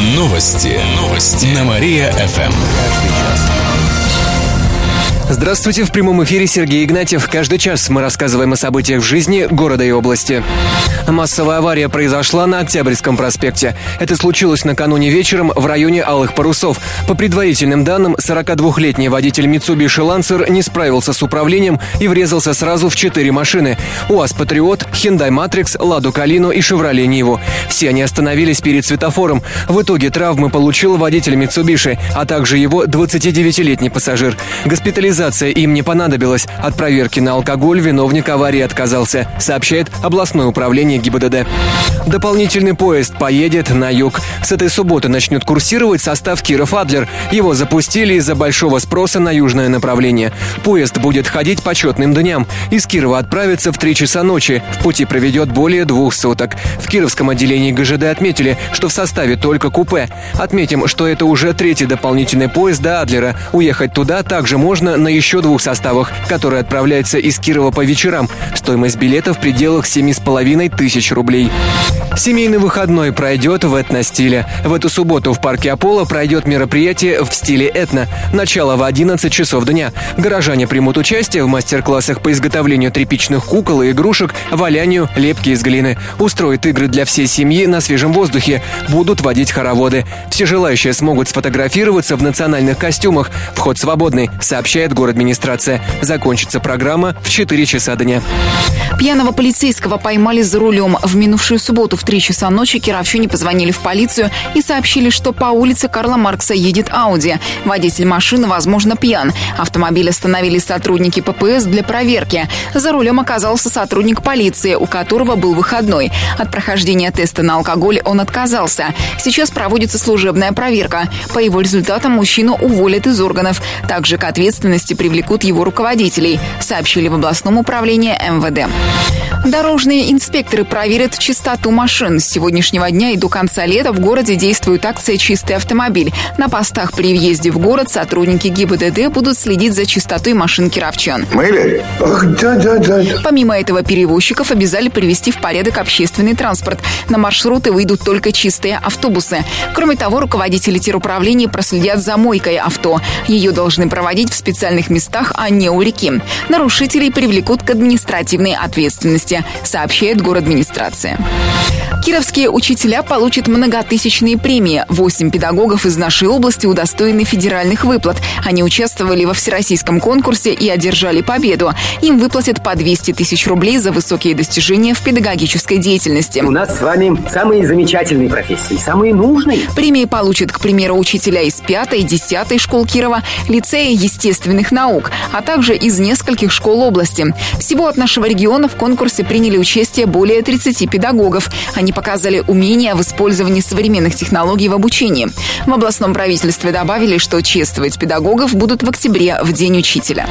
Новости. Новости. На Мария-ФМ. Здравствуйте, в прямом эфире Сергей Игнатьев. Каждый час мы рассказываем о событиях в жизни города и области. Массовая авария произошла на Октябрьском проспекте. Это случилось накануне вечером в районе Алых Парусов. По предварительным данным, 42-летний водитель Mitsubishi Lancer не справился с управлением и врезался сразу в четыре машины. УАЗ Патриот, Hyundai Matrix, Ладу Калину и Шевроле Ниву. Все они остановились перед светофором. В итоге травмы получил водитель Mitsubishi, а также его 29-летний пассажир. Госпитализация Госпитализация им не понадобилась. От проверки на алкоголь виновник аварии отказался, сообщает областное управление ГИБДД. Дополнительный поезд поедет на юг. С этой субботы начнет курсировать состав Киров-Адлер. Его запустили из-за большого спроса на южное направление. Поезд будет ходить почетным дням. Из Кирова отправится в 3 часа ночи. В пути проведет более двух суток. В Кировском отделении ГЖД отметили, что в составе только купе. Отметим, что это уже третий дополнительный поезд до Адлера. Уехать туда также можно на еще двух составах, которые отправляются из Кирова по вечерам. Стоимость билета в пределах 7,5 тысяч рублей. Семейный выходной пройдет в этно-стиле. В эту субботу в парке Аполло пройдет мероприятие в стиле этно. Начало в 11 часов дня. Горожане примут участие в мастер-классах по изготовлению тряпичных кукол и игрушек, валянию, лепки из глины. Устроят игры для всей семьи на свежем воздухе. Будут водить хороводы. Все желающие смогут сфотографироваться в национальных костюмах. Вход свободный, сообщает город администрация. Закончится программа в 4 часа дня. Пьяного полицейского поймали за рулем. В минувшую субботу в 3 часа ночи кировчане позвонили в полицию и сообщили, что по улице Карла Маркса едет Ауди. Водитель машины, возможно, пьян. Автомобиль остановили сотрудники ППС для проверки. За рулем оказался сотрудник полиции, у которого был выходной. От прохождения теста на алкоголь он отказался. Сейчас проводится служебная проверка. По его результатам мужчину уволят из органов. Также к ответственности привлекут его руководителей, сообщили в областном управлении МВД. Дорожные инспекторы проверят чистоту машин. С сегодняшнего дня и до конца лета в городе действует акция «Чистый автомобиль». На постах при въезде в город сотрудники ГИБДД будут следить за чистотой машин кировчан. Ах, да, да, да. Помимо этого, перевозчиков обязали привести в порядок общественный транспорт. На маршруты выйдут только чистые автобусы. Кроме того, руководители теруправления проследят за мойкой авто. Ее должны проводить в специальных местах, а не у реки. Нарушителей привлекут к административной ответственности, сообщает город администрация. Кировские учителя получат многотысячные премии. Восемь педагогов из нашей области удостоены федеральных выплат. Они участвовали во всероссийском конкурсе и одержали победу. Им выплатят по 200 тысяч рублей за высокие достижения в педагогической деятельности. У нас с вами самые замечательные профессии, самые нужные. Премии получат, к примеру, учителя из пятой, десятой школ Кирова, лицея естественных наук, а также из нескольких школ области. Всего от нашего региона в конкурсе приняли участие более 30 педагогов. Они показали умения в использовании современных технологий в обучении. В областном правительстве добавили, что чествовать педагогов будут в октябре, в День учителя.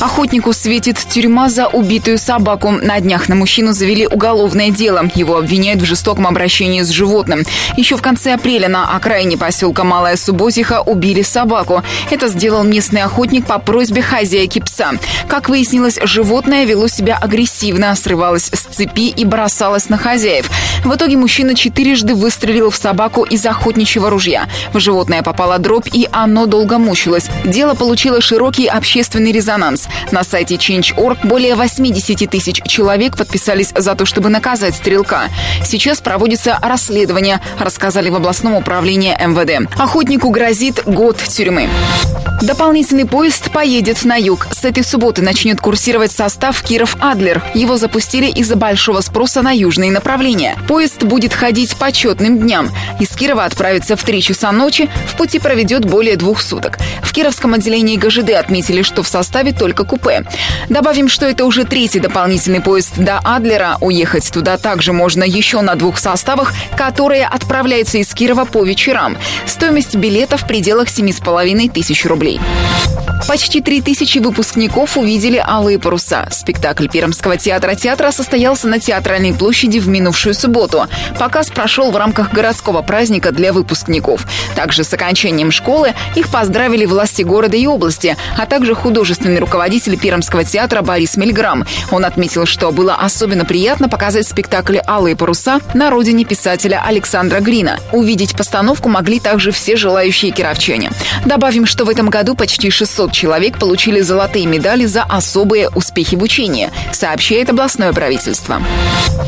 Охотнику светит тюрьма за убитую собаку. На днях на мужчину завели уголовное дело. Его обвиняют в жестоком обращении с животным. Еще в конце апреля на окраине поселка Малая Субботиха убили собаку. Это сделал местный охотник по просьбе хозяйки пса. Как выяснилось, животное вело себя агрессивно, срывалось с цепи и бросалось на хозяев. В итоге мужчина четырежды выстрелил в собаку из охотничьего ружья. В животное попала дробь, и оно долго мучилось. Дело получило широкий общественный резонанс. На сайте Change.org более 80 тысяч человек подписались за то, чтобы наказать стрелка. Сейчас проводится расследование, рассказали в областном управлении МВД. Охотнику грозит год тюрьмы. Дополнительный поезд поедет на юг. С этой субботы начнет курсировать состав Киров-Адлер. Его запустили из-за большого спроса на южные направления. Поезд будет ходить по четным дням. Из Кирова отправится в 3 часа ночи, в пути проведет более двух суток. В Кировском отделении ГЖД отметили, что в составе только купе. Добавим, что это уже третий дополнительный поезд до Адлера. Уехать туда также можно еще на двух составах, которые отправляются из Кирова по вечерам. Стоимость билета в пределах 7,5 тысяч рублей. Рублей. Почти три тысячи выпускников увидели «Алые паруса». Спектакль Пермского театра «Театра» состоялся на Театральной площади в минувшую субботу. Показ прошел в рамках городского праздника для выпускников. Также с окончанием школы их поздравили власти города и области, а также художественный руководитель Пермского театра Борис Мельграм. Он отметил, что было особенно приятно показать спектакль «Алые паруса» на родине писателя Александра Грина. Увидеть постановку могли также все желающие кировчане. Добавим, что в этом году почти 600 500 человек получили золотые медали за особые успехи в учении, сообщает областное правительство.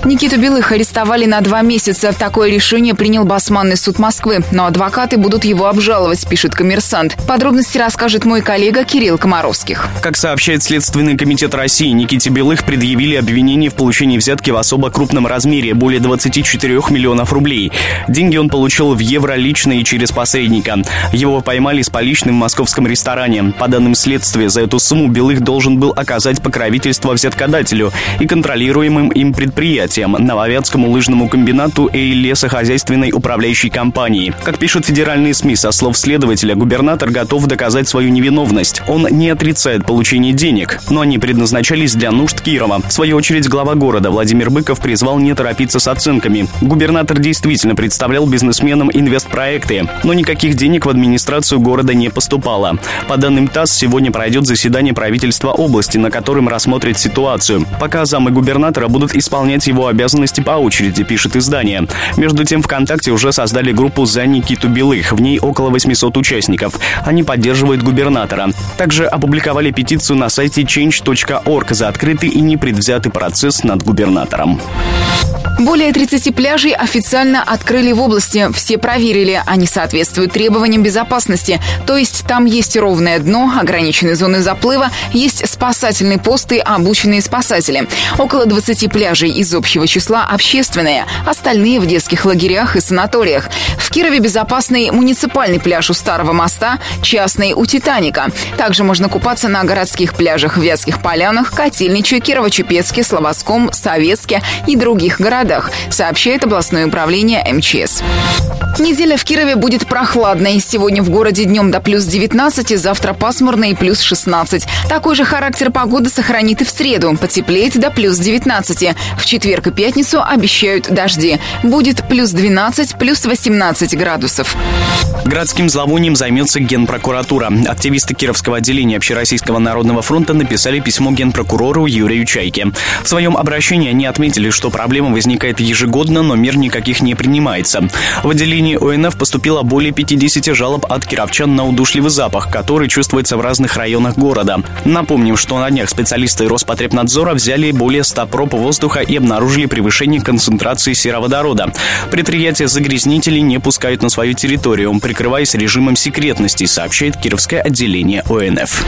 Никиту Белых арестовали на два месяца. Такое решение принял Басманный суд Москвы, но адвокаты будут его обжаловать, пишет коммерсант. Подробности расскажет мой коллега Кирилл Комаровских. Как сообщает Следственный комитет России, Никите Белых предъявили обвинение в получении взятки в особо крупном размере, более 24 миллионов рублей. Деньги он получил в евро лично и через посредника. Его поймали с поличным в московском ресторане. По данным следствия, за эту сумму Белых должен был оказать покровительство взяткодателю и контролируемым им предприятиям, Нововятскому лыжному комбинату и лесохозяйственной управляющей компании. Как пишут федеральные СМИ, со слов следователя, губернатор готов доказать свою невиновность. Он не отрицает получение денег, но они предназначались для нужд Кирова. В свою очередь, глава города Владимир Быков призвал не торопиться с оценками. Губернатор действительно представлял бизнесменам инвестпроекты, но никаких денег в администрацию города не поступало. По данным ТАСС, сегодня пройдет заседание правительства области, на котором рассмотрят ситуацию. Пока замы губернатора будут исполнять его обязанности по очереди, пишет издание. Между тем, ВКонтакте уже создали группу «За Никиту Белых». В ней около 800 участников. Они поддерживают губернатора. Также опубликовали петицию на сайте change.org за открытый и непредвзятый процесс над губернатором. Более 30 пляжей официально открыли в области. Все проверили, они соответствуют требованиям безопасности. То есть там есть ровное дно, ограниченные зоны заплыва, есть спасательные посты, обученные спасатели. Около 20 пляжей из общего числа общественные, остальные в детских лагерях и санаториях. Кирове безопасный муниципальный пляж у Старого моста, частный у Титаника. Также можно купаться на городских пляжах в Вятских полянах, Котельниче, Кирово-Чепецке, Слободском, Советске и других городах сообщает областное управление МЧС. Неделя в Кирове будет прохладной. Сегодня в городе днем до плюс 19, завтра пасмурно и плюс 16. Такой же характер погоды сохранит и в среду. Потеплеет до плюс 19. В четверг и пятницу обещают дожди. Будет плюс 12, плюс 18 градусов. Городским зловонием займется Генпрокуратура. Активисты Кировского отделения Общероссийского народного фронта написали письмо генпрокурору Юрию Чайке. В своем обращении они отметили, что проблема возникает ежегодно, но мер никаких не принимается. В отделении ОНФ поступило более 50 жалоб от кировчан на удушливый запах, который чувствуется в разных районах города. Напомним, что на днях специалисты Роспотребнадзора взяли более 100 проб воздуха и обнаружили превышение концентрации сероводорода. Предприятия загрязнителей не пускают на свою территорию, прикрываясь режимом секретности, сообщает Кировское отделение ОНФ.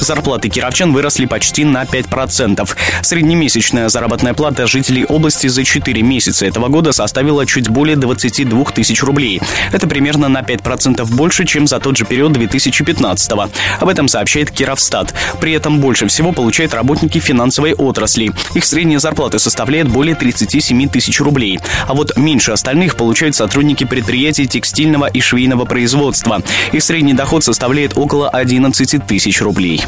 Зарплаты кировчан выросли почти на 5%. Среднемесячная заработная плата жителей области за 4 месяца этого года составила чуть более 22 тысяч тысяч рублей. Это примерно на 5% больше, чем за тот же период 2015 -го. Об этом сообщает Кировстат. При этом больше всего получают работники финансовой отрасли. Их средняя зарплата составляет более 37 тысяч рублей. А вот меньше остальных получают сотрудники предприятий текстильного и швейного производства. Их средний доход составляет около 11 тысяч рублей.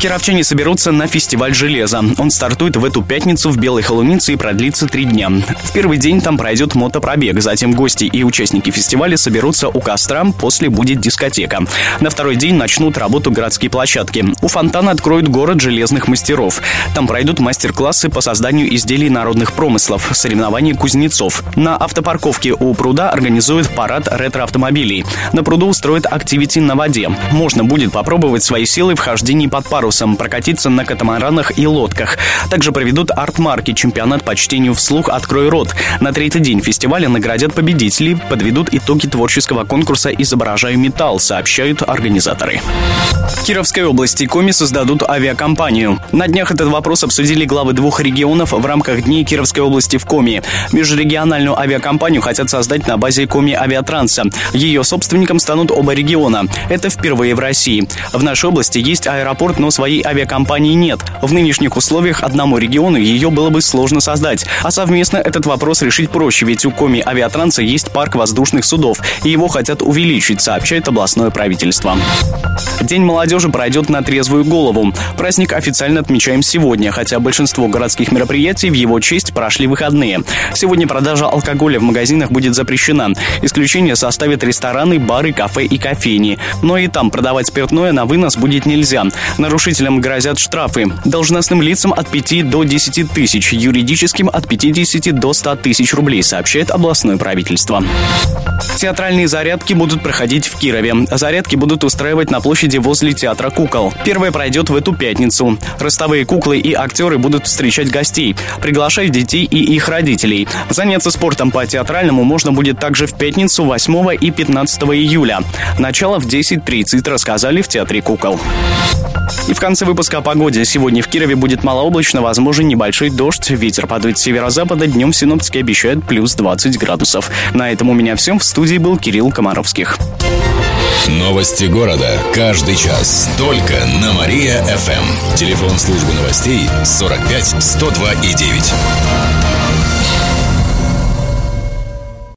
Кировчане соберутся на фестиваль железа. Он стартует в эту пятницу в Белой Холунице и продлится три дня. В первый день там пройдет мотопробег, затем гости и участники фестиваля соберутся у костра, после будет дискотека. На второй день начнут работу городские площадки. У фонтана откроют город железных мастеров. Там пройдут мастер-классы по созданию изделий народных промыслов, соревнования кузнецов. На автопарковке у пруда организуют парад ретро-автомобилей. На пруду устроят активити на воде. Можно будет попробовать свои силы в хождении под парусом, прокатиться на катамаранах и лодках. Также проведут арт-марки, чемпионат по чтению вслух «Открой рот». На третий день фестиваля наградят победителей подведут итоги творческого конкурса «Изображаю металл», сообщают организаторы. В Кировской области Коми создадут авиакомпанию. На днях этот вопрос обсудили главы двух регионов в рамках Дней Кировской области в Коми. Межрегиональную авиакомпанию хотят создать на базе Коми Авиатранса. Ее собственником станут оба региона. Это впервые в России. В нашей области есть аэропорт, но своей авиакомпании нет. В нынешних условиях одному региону ее было бы сложно создать. А совместно этот вопрос решить проще, ведь у Коми Авиатранса есть парк воздушных судов, и его хотят увеличить, сообщает областное правительство. День молодежи пройдет на трезвую голову. Праздник официально отмечаем сегодня, хотя большинство городских мероприятий в его честь прошли выходные. Сегодня продажа алкоголя в магазинах будет запрещена. Исключение составят рестораны, бары, кафе и кофейни. Но и там продавать спиртное на вынос будет нельзя. Нарушителям грозят штрафы. Должностным лицам от 5 до 10 тысяч, юридическим от 50 до 100 тысяч рублей, сообщает областное правительство. Театральные зарядки будут проходить в Кирове. Зарядки будут устраивать на площади возле Театра кукол. Первая пройдет в эту пятницу. Ростовые куклы и актеры будут встречать гостей, приглашать детей и их родителей. Заняться спортом по театральному можно будет также в пятницу 8 и 15 июля. Начало в 10.30 рассказали в Театре кукол. И в конце выпуска о погоде. Сегодня в Кирове будет малооблачно, возможен небольшой дождь. Ветер подует с северо-запада. Днем синоптики обещают плюс 20 градусов. На этом у меня все. В студии был Кирилл Комаровских. Новости города. Каждый час. Только на Мария-ФМ. Телефон службы новостей 45 102 и 9.